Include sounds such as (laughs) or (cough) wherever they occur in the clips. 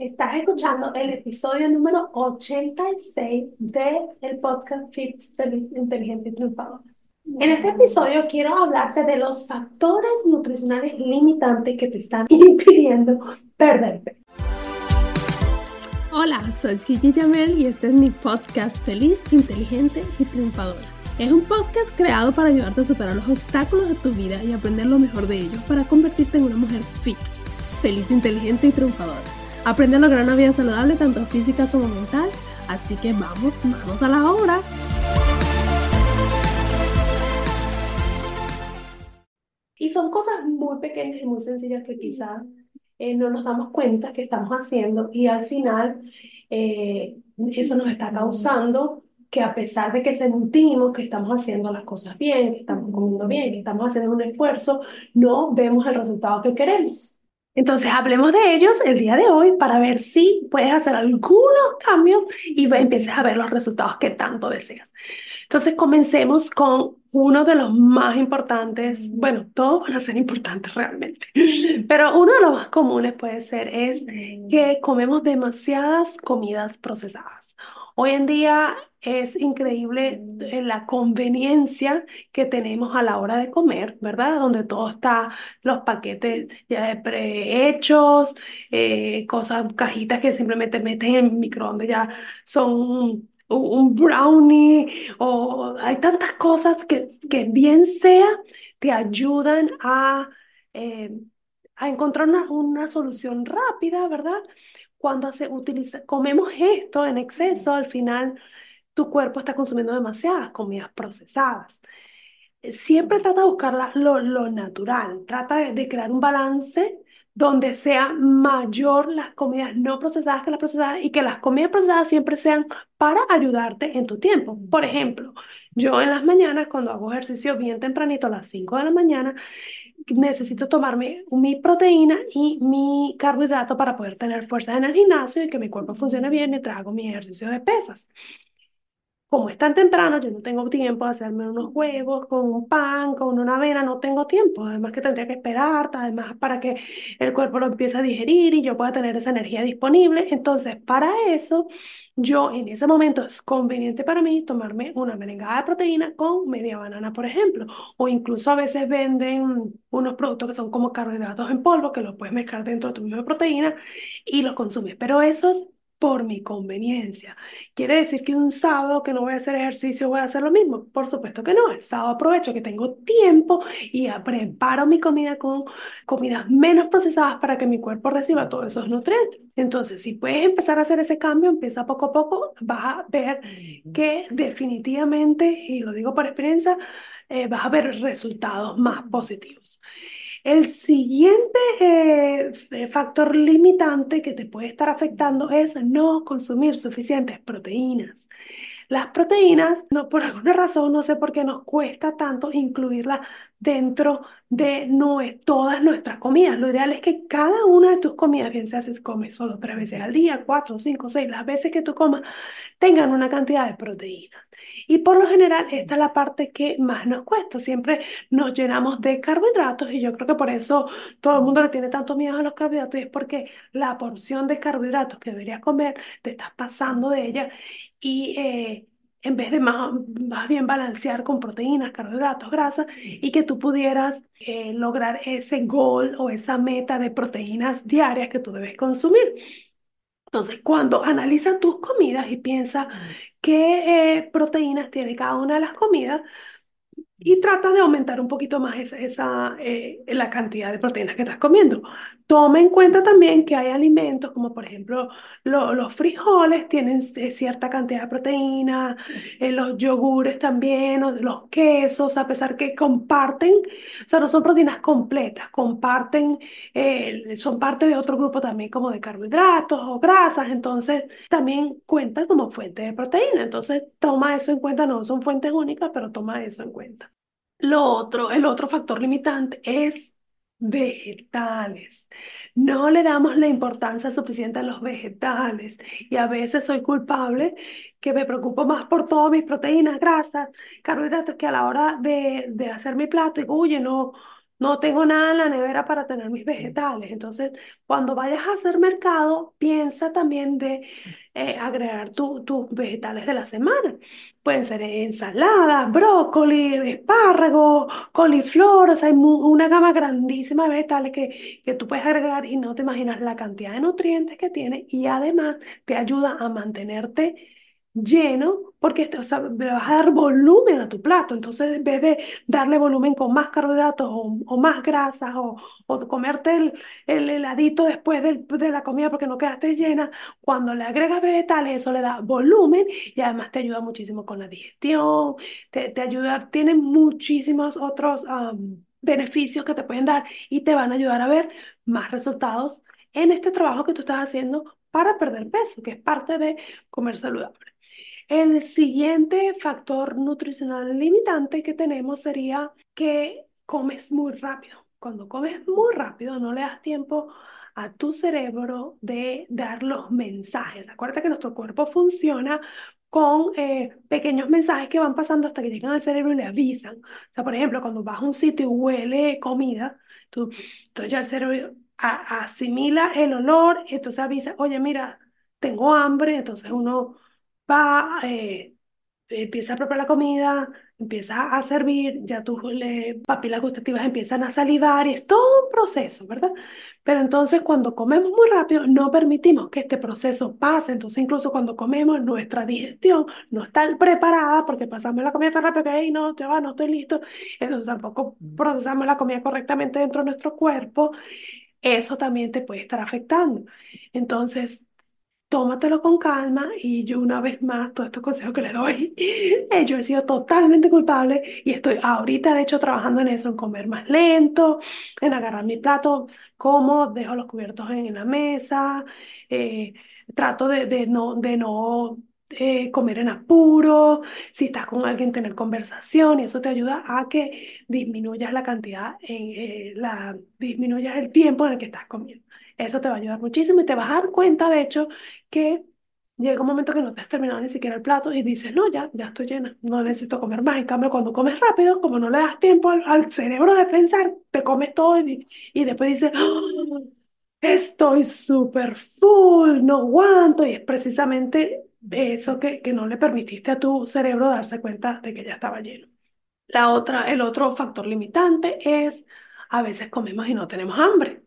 Estás escuchando el episodio número 86 del podcast Fit Feliz, Inteligente y Triunfador. En este episodio quiero hablarte de los factores nutricionales limitantes que te están (laughs) impidiendo perder peso. Hola, soy Gigi Jamel y este es mi podcast Feliz, Inteligente y Triunfador. Es un podcast creado para ayudarte a superar los obstáculos de tu vida y aprender lo mejor de ellos para convertirte en una mujer fit, feliz, inteligente y triunfadora. Aprende a lograr una vida saludable tanto física como mental. Así que vamos, vamos a la obra. Y son cosas muy pequeñas y muy sencillas que quizás eh, no nos damos cuenta que estamos haciendo y al final eh, eso nos está causando que a pesar de que sentimos que estamos haciendo las cosas bien, que estamos comiendo bien, que estamos haciendo un esfuerzo, no vemos el resultado que queremos. Entonces, hablemos de ellos el día de hoy para ver si puedes hacer algunos cambios y empieces a ver los resultados que tanto deseas. Entonces, comencemos con uno de los más importantes, bueno, todos van a ser importantes realmente, (laughs) pero uno de los más comunes puede ser es que comemos demasiadas comidas procesadas. Hoy en día es increíble eh, la conveniencia que tenemos a la hora de comer, ¿verdad? Donde todo está, los paquetes ya prehechos, eh, cosas, cajitas que simplemente metes en el microondas ya son un, brownie o hay tantas cosas que, que bien sea te ayudan a, eh, a encontrar una, una solución rápida, ¿verdad? Cuando se utiliza, comemos esto en exceso, al final tu cuerpo está consumiendo demasiadas comidas procesadas. Siempre trata de buscar lo, lo, natural, trata de, crear un balance donde sea mayor las comidas no procesadas que las procesadas y que las comidas procesadas siempre sean para ayudarte en tu tiempo. Por ejemplo, yo en las mañanas, cuando hago ejercicio bien tempranito, a las 5 de la mañana, necesito tomarme mi proteína y mi carbohidrato para poder tener fuerza en el gimnasio y que mi cuerpo funcione bien mientras hago mi ejercicio de pesas como es tan temprano, yo no tengo tiempo de hacerme unos huevos con un pan, con una avena, no tengo tiempo. Además que tendría que esperar, además para que el cuerpo lo empiece a digerir y yo pueda tener esa energía disponible. Entonces, para eso, yo en ese momento es conveniente para mí tomarme una merengada de proteína con media banana, por ejemplo. O incluso a veces venden unos productos que son como carbohidratos en polvo, que los puedes mezclar dentro de tu misma proteína y los consumes. Pero eso es por mi conveniencia. ¿Quiere decir que un sábado que no voy a hacer ejercicio voy a hacer lo mismo? Por supuesto que no. El sábado aprovecho que tengo tiempo y preparo mi comida con comidas menos procesadas para que mi cuerpo reciba todos esos nutrientes. Entonces, si puedes empezar a hacer ese cambio, empieza poco a poco, vas a ver que definitivamente, y lo digo por experiencia, eh, vas a ver resultados más positivos. El siguiente eh, factor limitante que te puede estar afectando es no consumir suficientes proteínas. Las proteínas, no, por alguna razón, no sé por qué nos cuesta tanto incluirlas dentro de todas nuestras comidas. Lo ideal es que cada una de tus comidas, bien sea si comes solo tres veces al día, cuatro, cinco, seis, las veces que tú comas, tengan una cantidad de proteínas. Y por lo general, esta es la parte que más nos cuesta. Siempre nos llenamos de carbohidratos y yo creo que por eso todo el mundo le tiene tanto miedo a los carbohidratos y es porque la porción de carbohidratos que deberías comer te estás pasando de ella y eh, en vez de más, más, bien balancear con proteínas, carbohidratos, grasas, y que tú pudieras eh, lograr ese goal o esa meta de proteínas diarias que tú debes consumir. Entonces, cuando analizas tus comidas y piensas qué eh, proteínas tiene cada una de las comidas, y trata de aumentar un poquito más esa, esa, eh, la cantidad de proteínas que estás comiendo. Toma en cuenta también que hay alimentos como por ejemplo lo- los frijoles tienen eh, cierta cantidad de proteína, eh, los yogures también, los quesos, a pesar que comparten, o sea, no son proteínas completas, comparten, eh, son parte de otro grupo también como de carbohidratos o grasas, entonces también cuentan como fuente de proteína. Entonces toma eso en cuenta, no son fuentes únicas, pero toma eso en cuenta. Lo otro, el otro factor limitante es vegetales. No le damos la importancia suficiente a los vegetales y a veces soy culpable que me preocupo más por todas mis proteínas, grasas, carbohidratos que a la hora de, de hacer mi plato digo, oye, no, no tengo nada en la nevera para tener mis vegetales. Entonces, cuando vayas a hacer mercado, piensa también de eh, agregar tu- tus vegetales de la semana. Pueden ser ensaladas, brócoli, espárragos, coliflor, o sea, hay una gama grandísima de vegetales que, que tú puedes agregar y no te imaginas la cantidad de nutrientes que tiene y además te ayuda a mantenerte lleno porque este, o sea, le vas a dar volumen a tu plato. Entonces, en vez de darle volumen con más carbohidratos o, más grasas o, comerte el, el heladito después de la comida porque no quedaste llena, cuando le agregas vegetales, eso le da volumen y además te ayuda muchísimo con la digestión, te, ayuda, tiene muchísimos otros beneficios que te pueden dar y te van a ayudar a ver más resultados en este trabajo que tú estás haciendo para perder peso, que es parte de comer saludable. El siguiente factor nutricional limitante que tenemos sería que comes muy rápido. Cuando comes muy rápido, no le das tiempo a tu cerebro de dar los mensajes. Acuérdate que nuestro cuerpo funciona con eh, pequeños mensajes que van pasando hasta que llegan al cerebro y le avisan. O sea, por ejemplo, cuando vas a un sitio y huele comida, tú, entonces ya el cerebro asimila el olor, entonces avisa, oye, mira, tengo hambre, entonces uno va, eh, empieza a preparar la comida, empieza a servir, ya tus le- papilas gustativas empiezan a salivar y es todo un proceso, ¿verdad? Pero entonces cuando comemos muy rápido no permitimos que este proceso pase, entonces incluso cuando comemos nuestra digestión no está preparada porque pasamos la comida tan rápido que ahí no, ya va, no estoy listo, entonces tampoco procesamos la comida correctamente dentro de nuestro cuerpo, eso también te puede estar afectando. Entonces, tómatelo con calma y yo una vez más, todos estos consejos que le doy, (laughs) eh, yo he sido totalmente culpable y estoy ahorita de hecho trabajando en eso, en comer más lento, en agarrar mi plato, como, dejo los cubiertos en, la mesa, eh, trato de, de no, de no eh, comer en apuro, si estás con alguien tener conversación y eso te ayuda a que disminuyas la cantidad, en, la, disminuyas el tiempo en el que estás comiendo. Eso te va a ayudar muchísimo y te vas a dar cuenta, de hecho, que llega un momento que no te has terminado ni siquiera el plato y dices, no, ya, ya estoy llena, no necesito comer más. En cambio, cuando comes rápido, como no le das tiempo al, cerebro de pensar, te comes todo y, y después dices, "Ah, estoy súper full, no aguanto. Y es precisamente eso que, que no le permitiste a tu cerebro darse cuenta de que ya estaba lleno. La otra, el otro factor limitante es, a veces comemos y no tenemos hambre.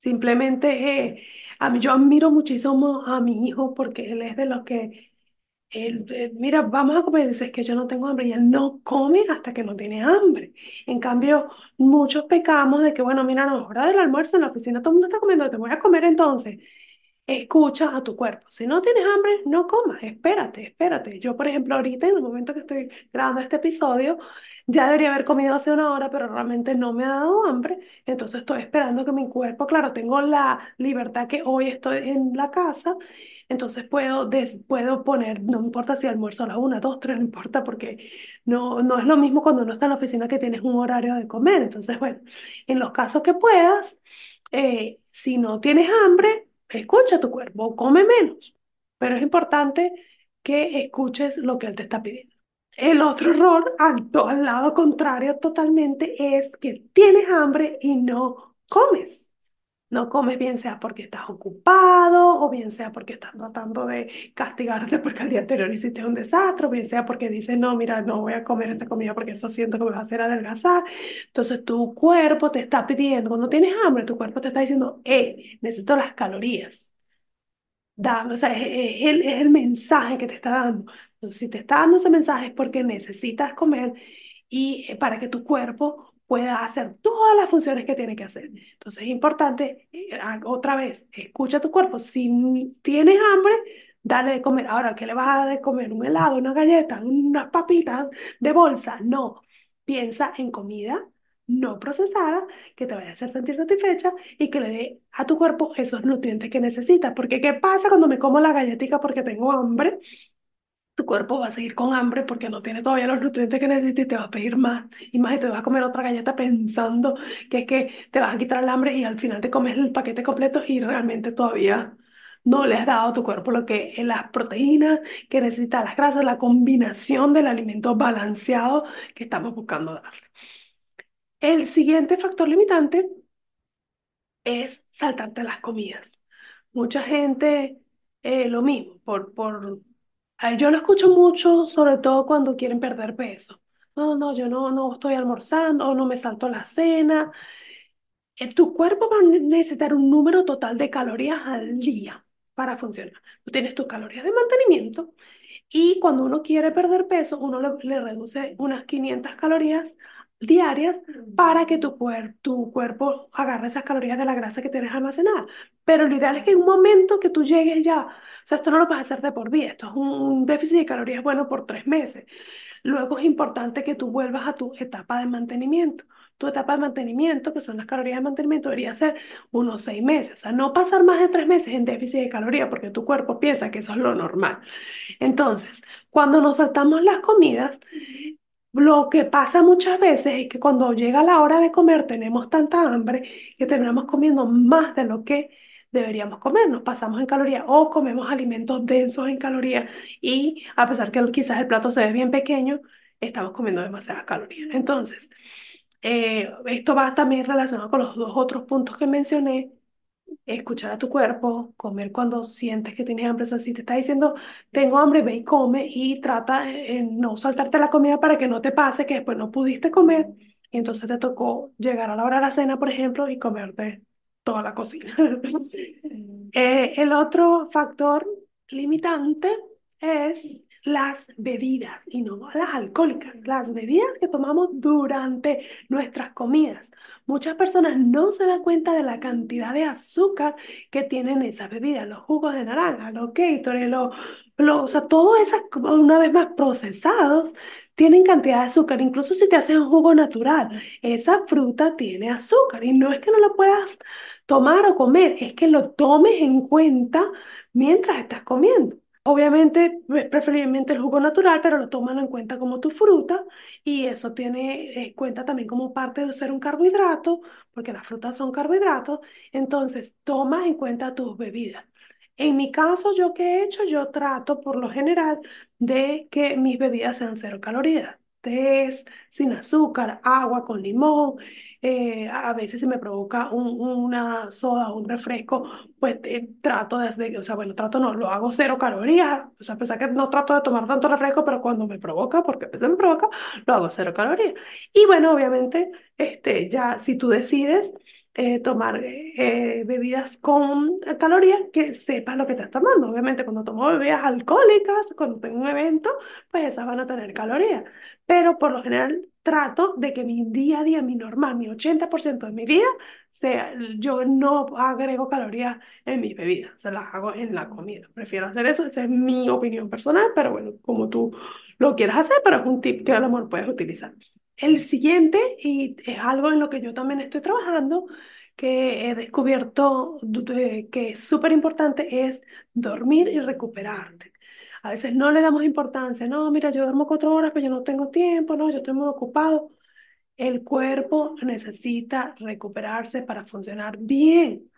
Simplemente, eh, a mí yo admiro muchísimo a mi hijo porque él es de los que, él, eh, mira, vamos a comer, dice, es que yo no tengo hambre y él no come hasta que no tiene hambre. En cambio, muchos pecamos de que, bueno, mira, no es hora del almuerzo en la oficina, todo el mundo está comiendo, te voy a comer entonces. Escucha a tu cuerpo. Si no tienes hambre, no comas. Espérate, espérate. Yo, por ejemplo, ahorita, en el momento que estoy grabando este episodio, ya debería haber comido hace una hora, pero realmente no me ha dado hambre. Entonces estoy esperando que mi cuerpo, claro, tengo la libertad que hoy estoy en la casa. Entonces puedo, puedo poner, no importa si almuerzo a las una, dos, tres, no importa, porque no, no es lo mismo cuando uno está en la oficina que tienes un horario de comer. Entonces, bueno, en los casos que puedas, eh, si no tienes hambre, Escucha tu cuerpo, come menos, pero es importante que escuches lo que él te está pidiendo. El otro error, al, al lado contrario totalmente, es que tienes hambre y no comes. No comes bien sea porque estás ocupado o bien sea porque estás tratando de castigarte porque el día anterior hiciste un desastre o bien sea porque dices, no, mira, no voy a comer esta comida porque eso siento que me va a hacer adelgazar. Entonces tu cuerpo te está pidiendo, cuando tienes hambre, tu cuerpo te está diciendo, eh, necesito las calorías. Dame, o sea, es, el, es el mensaje que te está dando. Entonces, si te está dando ese mensaje es porque necesitas comer y eh, para que tu cuerpo pueda hacer todas las funciones que tiene que hacer. Entonces es importante, eh, a- otra vez, escucha tu cuerpo. Si tienes hambre, dale de comer. Ahora, ¿qué le vas a dar de comer? ¿Un helado, una galleta, unas papitas de bolsa? No. Piensa en comida no procesada que te vaya a hacer sentir satisfecha y que le dé a tu cuerpo esos nutrientes que necesita. Porque ¿qué pasa cuando me como la galletita porque tengo hambre? tu cuerpo va a seguir con hambre porque no tiene todavía los nutrientes que necesita y te va a pedir más y más y te vas a comer otra galleta pensando que es que te vas a quitar el hambre y al final te comes el paquete completo y realmente todavía no le has dado a tu cuerpo lo que es las proteínas que necesita, las grasas, la combinación del alimento balanceado que estamos buscando darle. El siguiente factor limitante es saltarte las comidas. Mucha gente, eh, lo mismo, por, por, yo lo escucho mucho, sobre todo cuando quieren perder peso. No, no, yo no, no estoy almorzando o no me salto la cena. Eh, tu cuerpo va a necesitar un número total de calorías al día para funcionar. Tú tienes tus calorías de mantenimiento y cuando uno quiere perder peso, uno le, le reduce unas 500 calorías diarias para que tu, cuer- tu cuerpo agarre esas calorías de la grasa que tienes almacenada. Pero lo ideal es que en un momento que tú llegues ya, o sea, esto no lo puedes hacer de por vida, esto es un déficit de calorías bueno por tres meses. Luego es importante que tú vuelvas a tu etapa de mantenimiento. Tu etapa de mantenimiento, que son las calorías de mantenimiento, debería ser unos seis meses. O sea, no pasar más de tres meses en déficit de calorías porque tu cuerpo piensa que eso es lo normal. Entonces, cuando nos saltamos las comidas, lo que pasa muchas veces es que cuando llega la hora de comer tenemos tanta hambre que terminamos comiendo más de lo que deberíamos comer. Nos pasamos en calorías o comemos alimentos densos en calorías y a pesar que quizás el plato se ve bien pequeño, estamos comiendo demasiadas calorías. Entonces, eh, esto va también relacionado con los dos otros puntos que mencioné escuchar a tu cuerpo, comer cuando sientes que tienes hambre. O sea, si te está diciendo, tengo hambre, ve y come y trata de no saltarte la comida para que no te pase que después no pudiste comer y entonces te tocó llegar a la hora de la cena, por ejemplo, y comerte toda la cocina. (laughs) Eh, el otro factor limitante es las bebidas, y no las alcohólicas, las bebidas que tomamos durante nuestras comidas. Muchas personas no se dan cuenta de la cantidad de azúcar que tienen esas bebidas, los jugos de naranja, los Gatorade, los, los, o sea, todos esas, una vez más procesados, tienen cantidad de azúcar. Incluso si te hacen un jugo natural, esa fruta tiene azúcar y no es que no lo puedas tomar o comer, es que lo tomes en cuenta mientras estás comiendo. Obviamente, pre- preferiblemente el jugo natural, pero lo toman en cuenta como tu fruta y eso tiene en cuenta también como parte de ser un carbohidrato, porque las frutas son carbohidratos, entonces toma en cuenta tus bebidas. En mi caso, ¿yo qué he hecho? Yo trato por lo general de que mis bebidas sean cero calorías. Tés, sin azúcar, agua con limón. eh, a veces si me provoca un- una soda un refresco, pues eh, trato desde, o sea, bueno, trato no, lo hago cero calorías. O sea, a pesar que no trato de tomar tanto refresco, pero cuando me provoca, porque a veces me provoca, lo hago cero calorías. Y bueno, obviamente, este, ya si tú decides eh, tomar eh, bebidas con calorías, que sepas lo que estás tomando. Obviamente, cuando tomo bebidas alcohólicas, cuando tengo un evento, pues esas van a tener calorías. Pero por lo general trato de que mi día a día, mi normal, mi 80% de mi vida, sea, yo no agrego calorías en mis bebidas, se las hago en la comida. Prefiero hacer eso, esa es mi opinión personal, pero bueno, como tú lo quieras hacer, pero es un tip que a lo mejor puedes utilizar. El siguiente, y es algo en lo que yo también estoy trabajando, que he descubierto de- que es súper importante, es dormir y recuperarte. A veces no le damos importancia, no, mira, yo duermo cuatro horas, pero yo no tengo tiempo, no, yo estoy muy ocupado. El cuerpo necesita recuperarse para funcionar bien.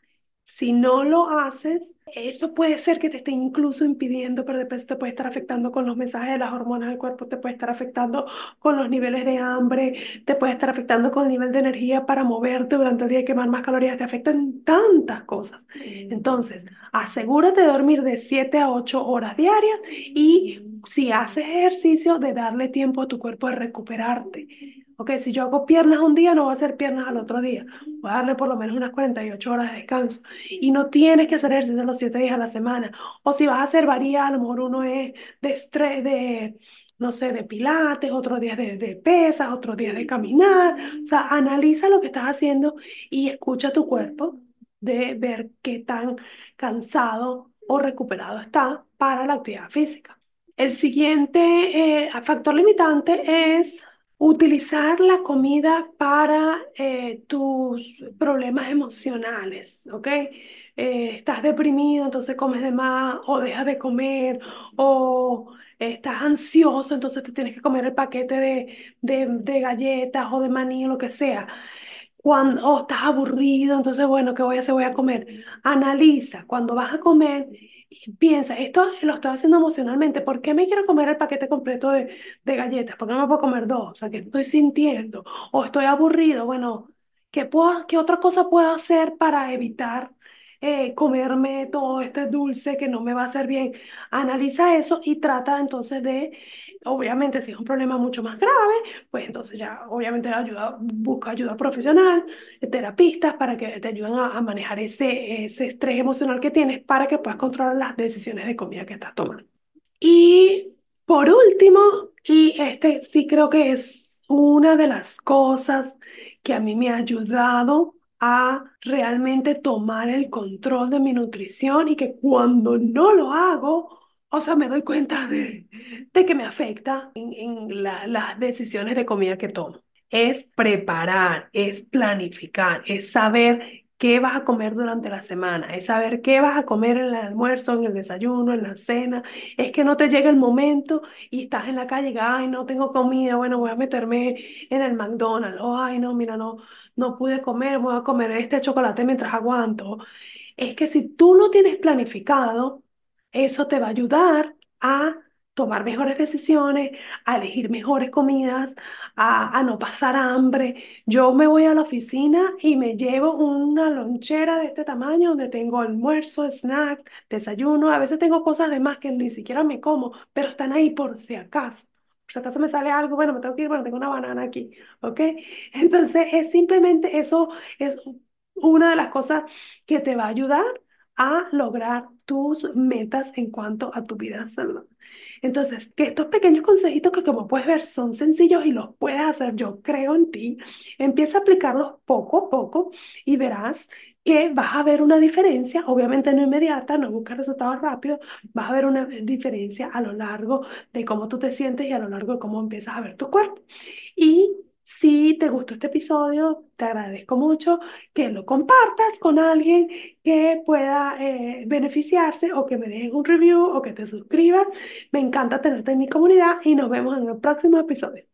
Si no lo haces, eso puede ser que te esté incluso impidiendo perder peso, te puede estar afectando con los mensajes de las hormonas del cuerpo, te puede estar afectando con los niveles de hambre, te puede estar afectando con el nivel de energía para moverte durante el día y quemar más calorías, te afectan tantas cosas. Entonces, asegúrate de dormir de 7 a 8 horas diarias y si haces ejercicio, de darle tiempo a tu cuerpo de recuperarte. Ok, si yo hago piernas un día, no voy a hacer piernas al otro día. Voy a darle por lo menos unas 48 horas de descanso. Y no tienes que hacer ejercicio los 7 días a la semana. O si vas a hacer varía, a lo mejor uno es de estrés, de no sé, de pilates, otros días de, de pesas, otros días de caminar. O sea, analiza lo que estás haciendo y escucha tu cuerpo de ver qué tan cansado o recuperado está para la actividad física. El siguiente eh, factor limitante es utilizar la comida para eh, tus problemas emocionales, ¿ok? Eh, estás deprimido, entonces comes de más, o dejas de comer, o estás ansioso, entonces te tienes que comer el paquete de, de, de galletas o de maní o lo que sea. Cuando o estás aburrido, entonces, bueno, ¿qué voy a hacer? Voy a comer. Analiza, cuando vas a comer, piensa, esto lo estoy haciendo emocionalmente, ¿por qué me quiero comer el paquete completo de, de galletas? ¿Por qué no me puedo comer dos? O sea, ¿qué estoy sintiendo? O estoy aburrido, bueno, ¿qué puedo, qué otra cosa puedo hacer para evitar eh, comerme todo este dulce que no me va a hacer bien? Analiza eso y trata entonces de Obviamente, si es un problema mucho más grave, pues entonces ya, obviamente, ayuda, busca ayuda profesional, eh, terapistas para que te ayuden a, a manejar ese, ese estrés emocional que tienes para que puedas controlar las decisiones de comida que estás tomando. Y por último, y este sí creo que es una de las cosas que a mí me ha ayudado a realmente tomar el control de mi nutrición y que cuando no lo hago, o sea, me doy cuenta de, de que me afecta en, en la- las decisiones de comida que tomo. Es preparar, es planificar, es saber qué vas a comer durante la semana, es saber qué vas a comer en el almuerzo, en el desayuno, en la cena. Es que no te llegue el momento y estás en la calle y, ay, no tengo comida, bueno, voy a meterme en el McDonald's. O, ay, no, mira, no, no pude comer, voy a comer este chocolate mientras aguanto. Es que si tú lo tienes planificado, eso te va a ayudar a tomar mejores decisiones, a elegir mejores comidas, a, a no pasar hambre. Yo me voy a la oficina y me llevo una lonchera de este tamaño donde tengo almuerzo, snack, desayuno. A veces tengo cosas de más que ni siquiera me como, pero están ahí por si acaso. Por si acaso me sale algo, bueno, me tengo que ir, bueno, tengo una banana aquí, ¿ok? Entonces es simplemente eso, es una de las cosas que te va a ayudar a lograr tus metas en cuanto a tu vida saludable. Entonces, que estos pequeños consejitos que como puedes ver son sencillos y los puedes hacer, yo creo en ti, empieza a aplicarlos poco a poco y verás que vas a ver una diferencia, obviamente no inmediata, no buscas resultados rápidos, vas a ver una diferencia a lo largo de cómo tú te sientes y a lo largo de cómo empiezas a ver tu cuerpo. Y si te gustó este episodio, te agradezco mucho que lo compartas con alguien que pueda eh, beneficiarse o que me dejes un review o que te suscribas. Me encanta tenerte en mi comunidad y nos vemos en el próximo episodio.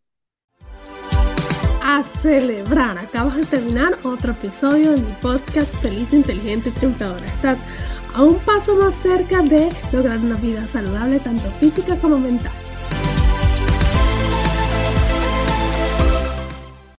A celebrar, acabas de terminar otro episodio de mi podcast Feliz, Inteligente y Triunfadora. Estás a un paso más cerca de lograr una vida saludable, tanto física como mental.